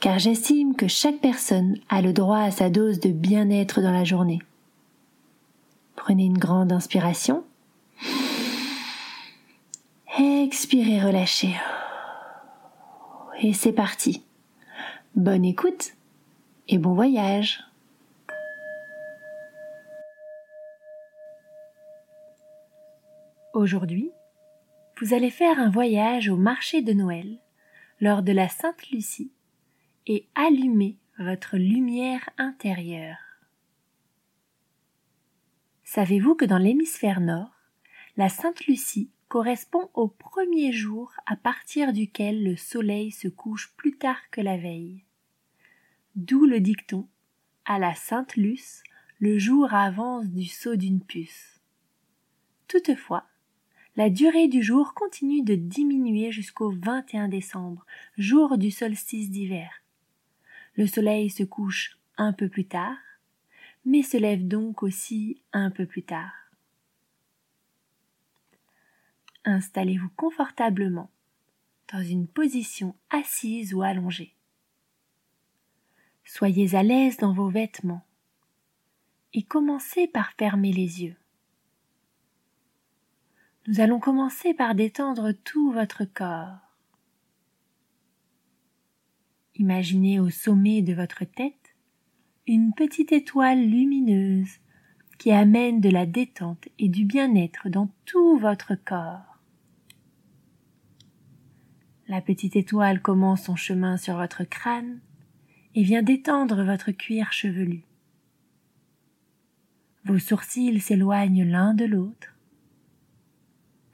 car j'estime que chaque personne a le droit à sa dose de bien-être dans la journée. Prenez une grande inspiration. Expirez, relâchez. Et c'est parti. Bonne écoute et bon voyage. Aujourd'hui, vous allez faire un voyage au marché de Noël lors de la Sainte Lucie et allumez votre lumière intérieure. Savez-vous que dans l'hémisphère nord, la Sainte Lucie correspond au premier jour à partir duquel le soleil se couche plus tard que la veille? D'où le dicton à la Sainte Luce, le jour avance du saut d'une puce. Toutefois, la durée du jour continue de diminuer jusqu'au 21 décembre, jour du solstice d'hiver, le soleil se couche un peu plus tard, mais se lève donc aussi un peu plus tard. Installez-vous confortablement dans une position assise ou allongée. Soyez à l'aise dans vos vêtements et commencez par fermer les yeux. Nous allons commencer par détendre tout votre corps. Imaginez au sommet de votre tête une petite étoile lumineuse qui amène de la détente et du bien-être dans tout votre corps. La petite étoile commence son chemin sur votre crâne et vient détendre votre cuir chevelu. Vos sourcils s'éloignent l'un de l'autre.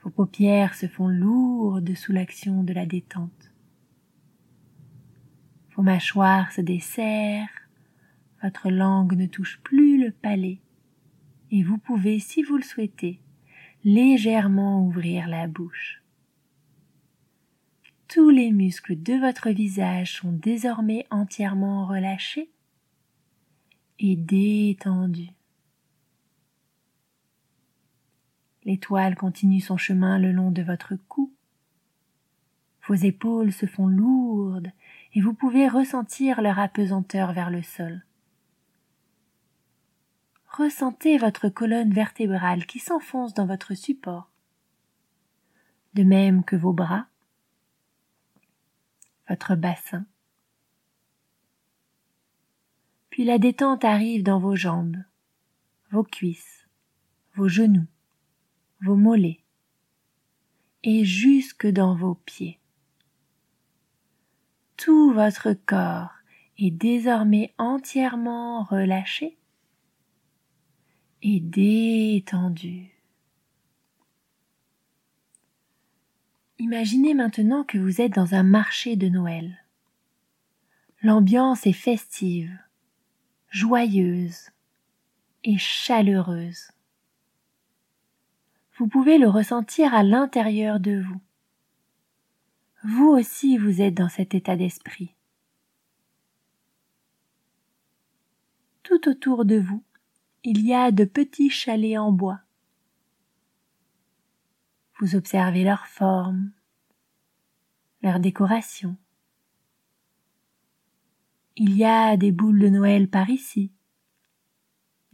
Vos paupières se font lourdes sous l'action de la détente. Vos mâchoires se desserrent, votre langue ne touche plus le palais, et vous pouvez, si vous le souhaitez, légèrement ouvrir la bouche. Tous les muscles de votre visage sont désormais entièrement relâchés et détendus. L'étoile continue son chemin le long de votre cou. Vos épaules se font lourdes et vous pouvez ressentir leur apesanteur vers le sol. Ressentez votre colonne vertébrale qui s'enfonce dans votre support, de même que vos bras, votre bassin. Puis la détente arrive dans vos jambes, vos cuisses, vos genoux, vos mollets et jusque dans vos pieds tout votre corps est désormais entièrement relâché et détendu. Imaginez maintenant que vous êtes dans un marché de Noël. L'ambiance est festive, joyeuse et chaleureuse. Vous pouvez le ressentir à l'intérieur de vous vous aussi vous êtes dans cet état d'esprit. Tout autour de vous, il y a de petits chalets en bois. Vous observez leur forme, leur décoration. Il y a des boules de Noël par ici,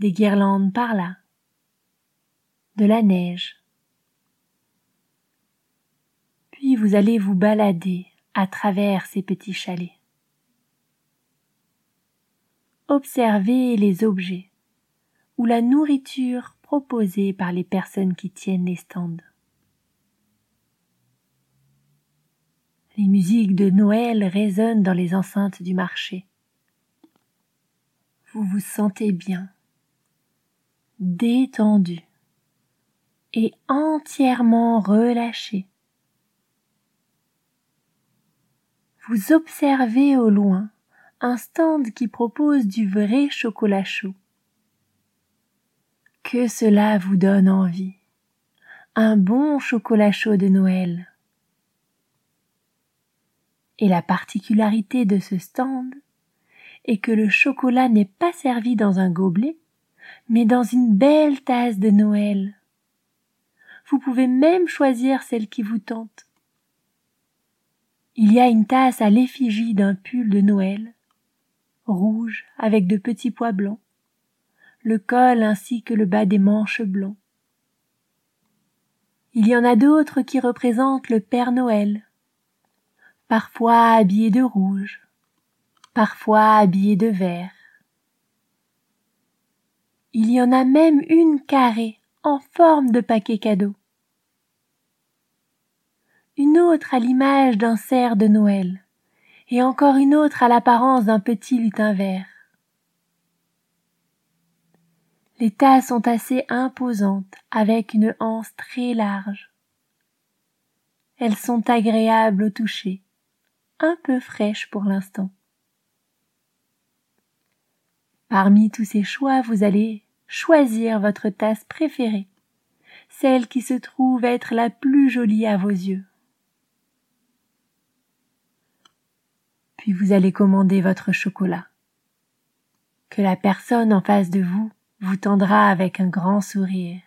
des guirlandes par là, de la neige, vous allez vous balader à travers ces petits chalets. Observez les objets ou la nourriture proposée par les personnes qui tiennent les stands. Les musiques de Noël résonnent dans les enceintes du marché. Vous vous sentez bien, détendu et entièrement relâché. Vous observez au loin un stand qui propose du vrai chocolat chaud. Que cela vous donne envie. Un bon chocolat chaud de Noël. Et la particularité de ce stand est que le chocolat n'est pas servi dans un gobelet, mais dans une belle tasse de Noël. Vous pouvez même choisir celle qui vous tente. Il y a une tasse à l'effigie d'un pull de Noël, rouge avec de petits pois blancs, le col ainsi que le bas des manches blancs. Il y en a d'autres qui représentent le Père Noël, parfois habillé de rouge, parfois habillé de vert. Il y en a même une carrée en forme de paquet cadeau. Une autre à l'image d'un cerf de Noël, et encore une autre à l'apparence d'un petit lutin vert. Les tasses sont assez imposantes, avec une anse très large. Elles sont agréables au toucher, un peu fraîches pour l'instant. Parmi tous ces choix, vous allez choisir votre tasse préférée, celle qui se trouve être la plus jolie à vos yeux. Puis vous allez commander votre chocolat, que la personne en face de vous vous tendra avec un grand sourire.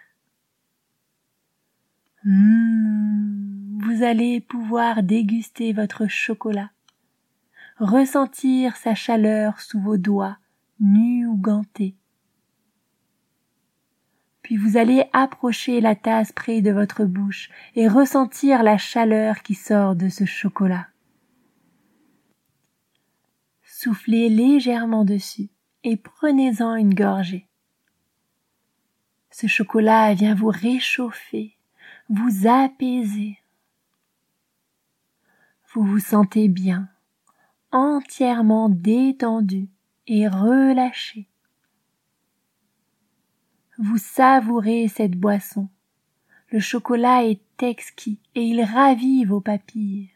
Mmh, vous allez pouvoir déguster votre chocolat, ressentir sa chaleur sous vos doigts, nus ou gantés. Puis vous allez approcher la tasse près de votre bouche et ressentir la chaleur qui sort de ce chocolat. Soufflez légèrement dessus et prenez-en une gorgée. Ce chocolat vient vous réchauffer, vous apaiser. Vous vous sentez bien, entièrement détendu et relâché. Vous savourez cette boisson. Le chocolat est exquis et il ravit vos papilles.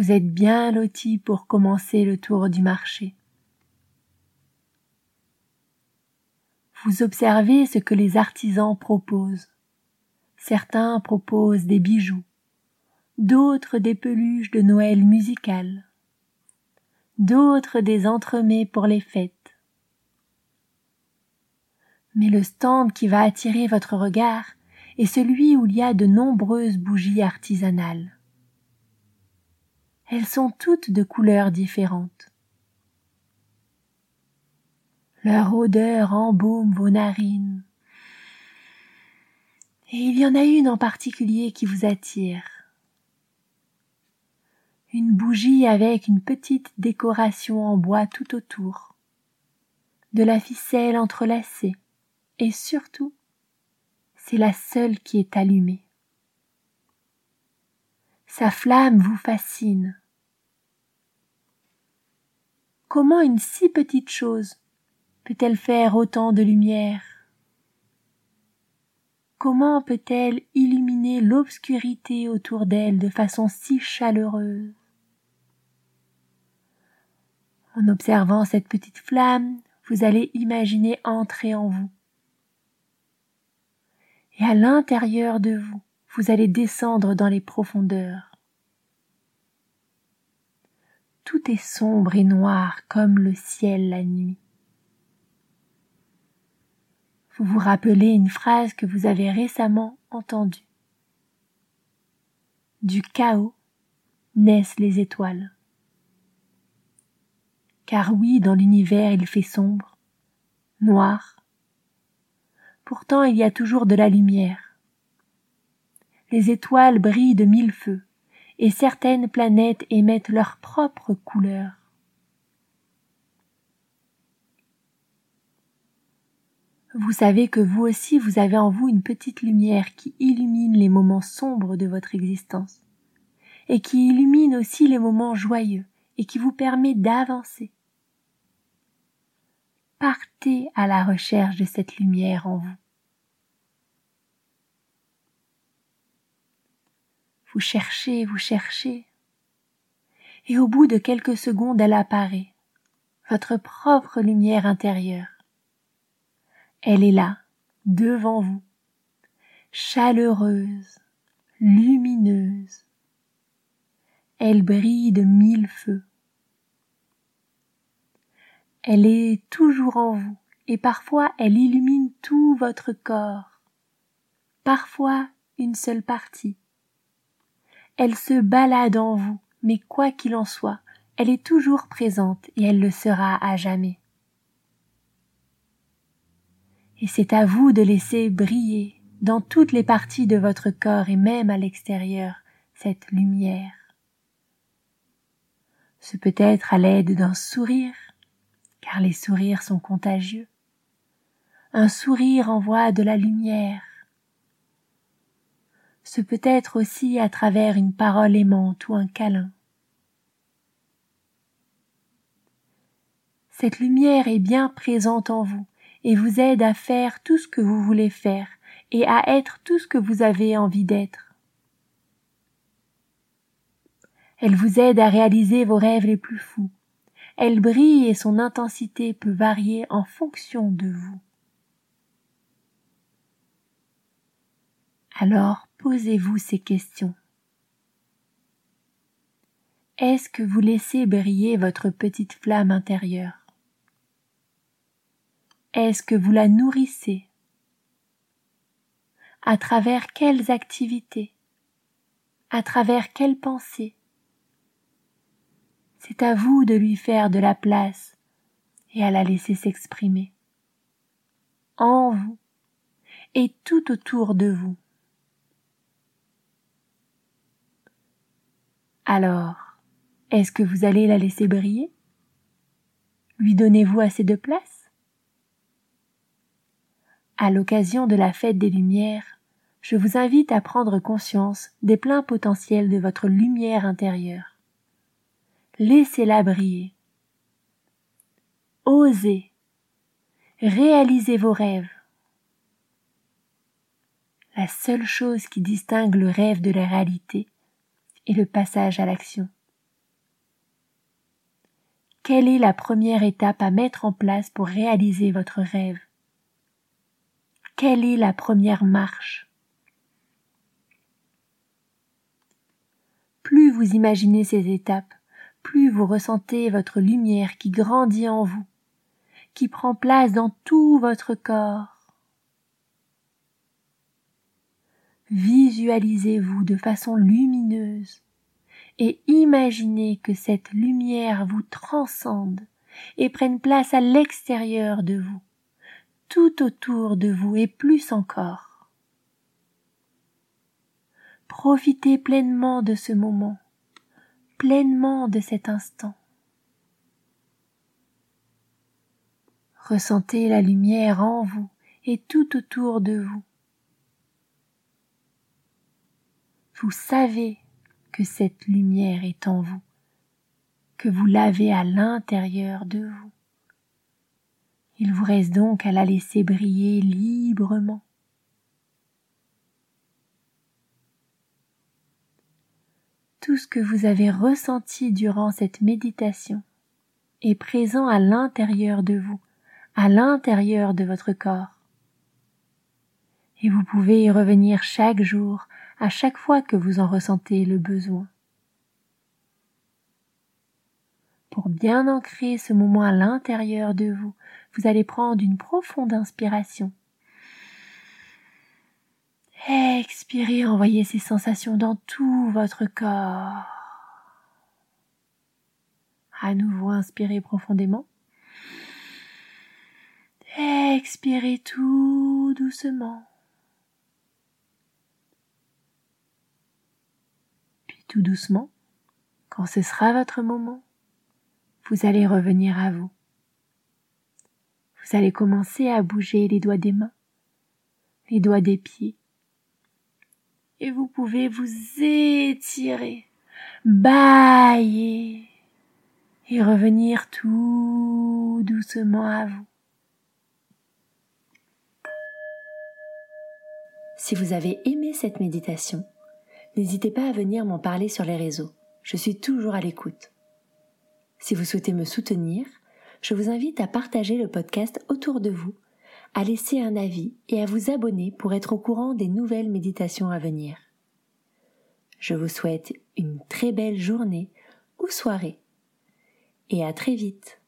Vous êtes bien loti pour commencer le tour du marché. Vous observez ce que les artisans proposent. Certains proposent des bijoux, d'autres des peluches de Noël musicales, d'autres des entremets pour les fêtes. Mais le stand qui va attirer votre regard est celui où il y a de nombreuses bougies artisanales. Elles sont toutes de couleurs différentes. Leur odeur embaume vos narines. Et il y en a une en particulier qui vous attire. Une bougie avec une petite décoration en bois tout autour, de la ficelle entrelacée, et surtout, c'est la seule qui est allumée. Sa flamme vous fascine. Comment une si petite chose peut-elle faire autant de lumière? Comment peut-elle illuminer l'obscurité autour d'elle de façon si chaleureuse? En observant cette petite flamme, vous allez imaginer entrer en vous. Et à l'intérieur de vous, vous allez descendre dans les profondeurs. Tout est sombre et noir comme le ciel la nuit vous vous rappelez une phrase que vous avez récemment entendue. Du chaos naissent les étoiles. Car oui, dans l'univers il fait sombre, noir. Pourtant il y a toujours de la lumière. Les étoiles brillent de mille feux, et certaines planètes émettent leur propre couleur. Vous savez que vous aussi vous avez en vous une petite lumière qui illumine les moments sombres de votre existence, et qui illumine aussi les moments joyeux, et qui vous permet d'avancer. Partez à la recherche de cette lumière en vous. Vous cherchez, vous cherchez, Et au bout de quelques secondes, elle apparaît, votre propre lumière intérieure. Elle est là, devant vous, chaleureuse, lumineuse. Elle brille de mille feux. Elle est toujours en vous et parfois elle illumine tout votre corps, parfois une seule partie. Elle se balade en vous, mais quoi qu'il en soit, elle est toujours présente et elle le sera à jamais. Et c'est à vous de laisser briller dans toutes les parties de votre corps et même à l'extérieur cette lumière. Ce peut être à l'aide d'un sourire, car les sourires sont contagieux. Un sourire envoie de la lumière. Ce peut être aussi à travers une parole aimante ou un câlin. Cette lumière est bien présente en vous et vous aide à faire tout ce que vous voulez faire et à être tout ce que vous avez envie d'être. Elle vous aide à réaliser vos rêves les plus fous. Elle brille et son intensité peut varier en fonction de vous. Alors posez-vous ces questions. Est-ce que vous laissez briller votre petite flamme intérieure? Est-ce que vous la nourrissez? À travers quelles activités? À travers quelles pensées? C'est à vous de lui faire de la place et à la laisser s'exprimer. En vous et tout autour de vous. Alors, est-ce que vous allez la laisser briller? Lui donnez-vous assez de place? À l'occasion de la fête des Lumières, je vous invite à prendre conscience des pleins potentiels de votre lumière intérieure. Laissez-la briller. Osez. Réalisez vos rêves. La seule chose qui distingue le rêve de la réalité est le passage à l'action. Quelle est la première étape à mettre en place pour réaliser votre rêve? Quelle est la première marche? Plus vous imaginez ces étapes, plus vous ressentez votre lumière qui grandit en vous, qui prend place dans tout votre corps. Visualisez-vous de façon lumineuse et imaginez que cette lumière vous transcende et prenne place à l'extérieur de vous tout autour de vous et plus encore. Profitez pleinement de ce moment, pleinement de cet instant. Ressentez la lumière en vous et tout autour de vous. Vous savez que cette lumière est en vous, que vous l'avez à l'intérieur de vous. Il vous reste donc à la laisser briller librement. Tout ce que vous avez ressenti durant cette méditation est présent à l'intérieur de vous, à l'intérieur de votre corps. Et vous pouvez y revenir chaque jour, à chaque fois que vous en ressentez le besoin. Pour bien ancrer ce moment à l'intérieur de vous, vous allez prendre une profonde inspiration. Expirez, envoyez ces sensations dans tout votre corps. À nouveau, inspirez profondément. Expirez tout doucement. Tout doucement, quand ce sera votre moment, vous allez revenir à vous. Vous allez commencer à bouger les doigts des mains, les doigts des pieds. Et vous pouvez vous étirer, bailler et revenir tout doucement à vous. Si vous avez aimé cette méditation, n'hésitez pas à venir m'en parler sur les réseaux. Je suis toujours à l'écoute. Si vous souhaitez me soutenir, je vous invite à partager le podcast autour de vous, à laisser un avis et à vous abonner pour être au courant des nouvelles méditations à venir. Je vous souhaite une très belle journée ou soirée et à très vite.